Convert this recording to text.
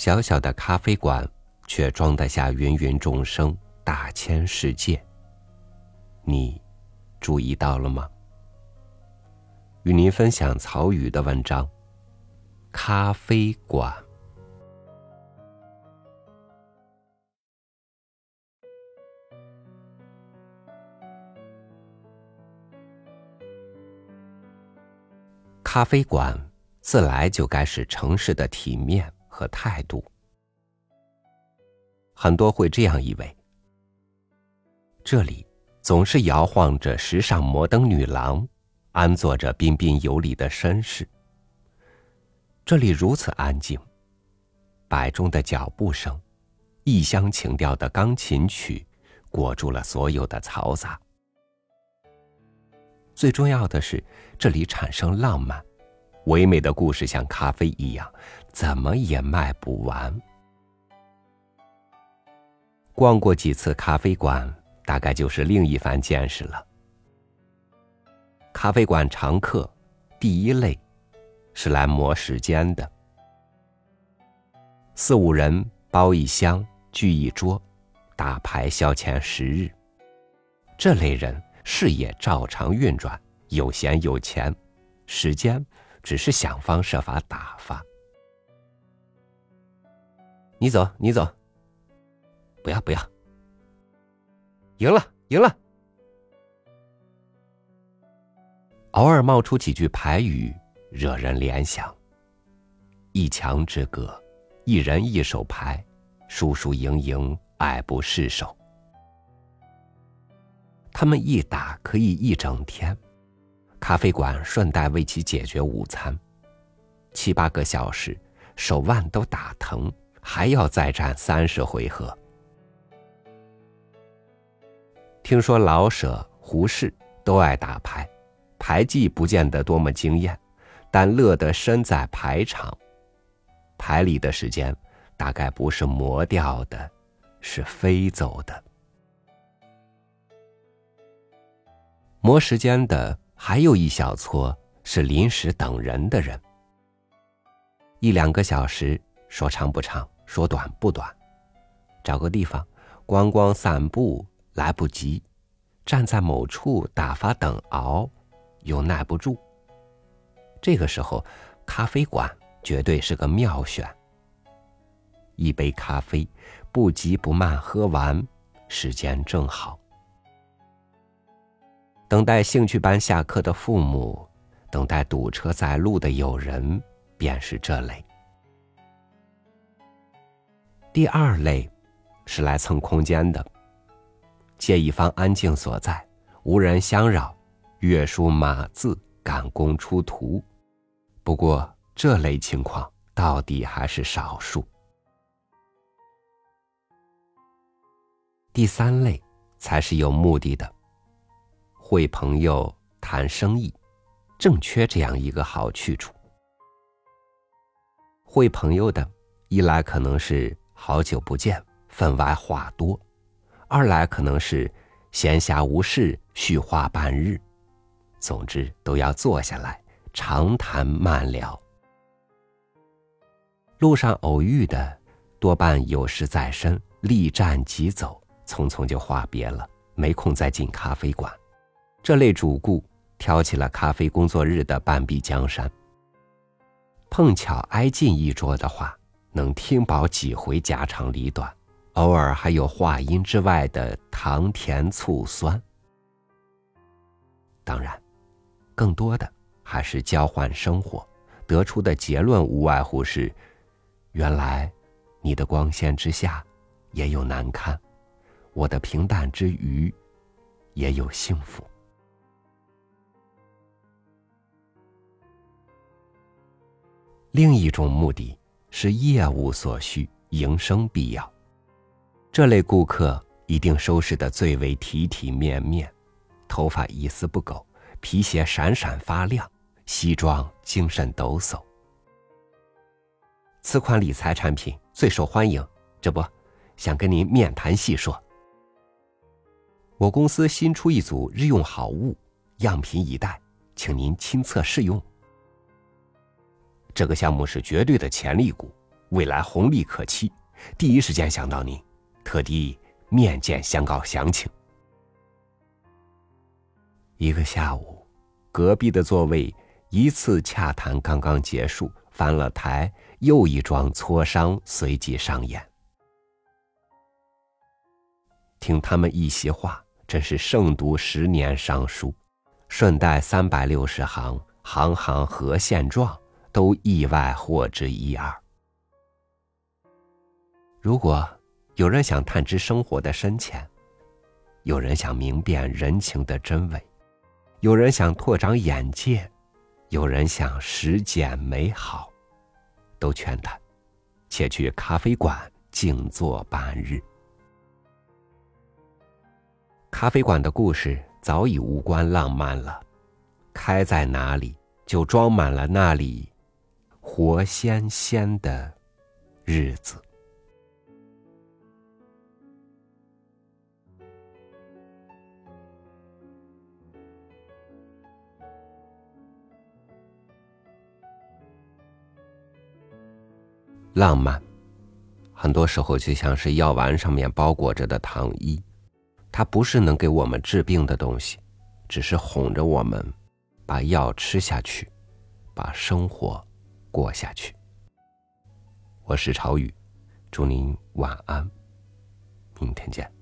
小小的咖啡馆，却装得下芸芸众生，大千世界。你注意到了吗？与您分享曹禺的文章《咖啡馆》。咖啡馆自来就该是城市的体面和态度。很多会这样以为：这里总是摇晃着时尚摩登女郎，安坐着彬彬有礼的绅士。这里如此安静，摆钟的脚步声，异乡情调的钢琴曲，裹住了所有的嘈杂。最重要的是，这里产生浪漫，唯美的故事像咖啡一样，怎么也卖不完。逛过几次咖啡馆，大概就是另一番见识了。咖啡馆常客，第一类，是来磨时间的，四五人包一厢，聚一桌，打牌消遣时日。这类人。事业照常运转，有闲有钱，时间只是想方设法打发。你走，你走，不要不要，赢了赢了。偶尔冒出几句牌语，惹人联想。一墙之隔，一人一手牌，输输赢赢，爱不释手。他们一打可以一整天，咖啡馆顺带为其解决午餐，七八个小时，手腕都打疼，还要再战三十回合。听说老舍、胡适都爱打牌，牌技不见得多么惊艳，但乐得身在牌场。牌里的时间，大概不是磨掉的，是飞走的。磨时间的还有一小撮是临时等人的人，一两个小时，说长不长，说短不短，找个地方，观光散步来不及，站在某处打发等熬，又耐不住。这个时候，咖啡馆绝对是个妙选。一杯咖啡，不急不慢喝完，时间正好。等待兴趣班下课的父母，等待堵车在路的友人，便是这类。第二类，是来蹭空间的，借一方安静所在，无人相扰，阅书码字，赶工出图。不过这类情况到底还是少数。第三类，才是有目的的。会朋友谈生意，正缺这样一个好去处。会朋友的，一来可能是好久不见，分外话多；二来可能是闲暇无事，叙话半日。总之，都要坐下来长谈慢聊。路上偶遇的，多半有事在身，立战即走，匆匆就话别了，没空再进咖啡馆。这类主顾挑起了咖啡工作日的半壁江山。碰巧挨近一桌的话，能听饱几回家长里短，偶尔还有话音之外的糖甜醋酸。当然，更多的还是交换生活，得出的结论无外乎是：原来你的光鲜之下也有难堪，我的平淡之余也有幸福。另一种目的是业务所需，营生必要。这类顾客一定收拾的最为体体面面，头发一丝不苟，皮鞋闪闪发亮，西装精神抖擞。此款理财产品最受欢迎，这不，想跟您面谈细说。我公司新出一组日用好物，样品已带，请您亲测试用。这个项目是绝对的潜力股，未来红利可期，第一时间想到您，特地面见相告详情。一个下午，隔壁的座位一次洽谈刚刚结束，翻了台，又一桩磋商随即上演。听他们一席话，真是胜读十年尚书，顺带三百六十行，行行和现状，都意外获知一二。如果有人想探知生活的深浅，有人想明辨人情的真伪，有人想拓展眼界，有人想实践美好，都劝他，且去咖啡馆静坐半日。咖啡馆的故事早已无关浪漫了，开在哪里就装满了那里活鲜鲜的日子。浪漫，很多时候就像是药丸上面包裹着的糖衣。它不是能给我们治病的东西，只是哄着我们把药吃下去，把生活过下去。我是朝雨，祝您晚安，明天见。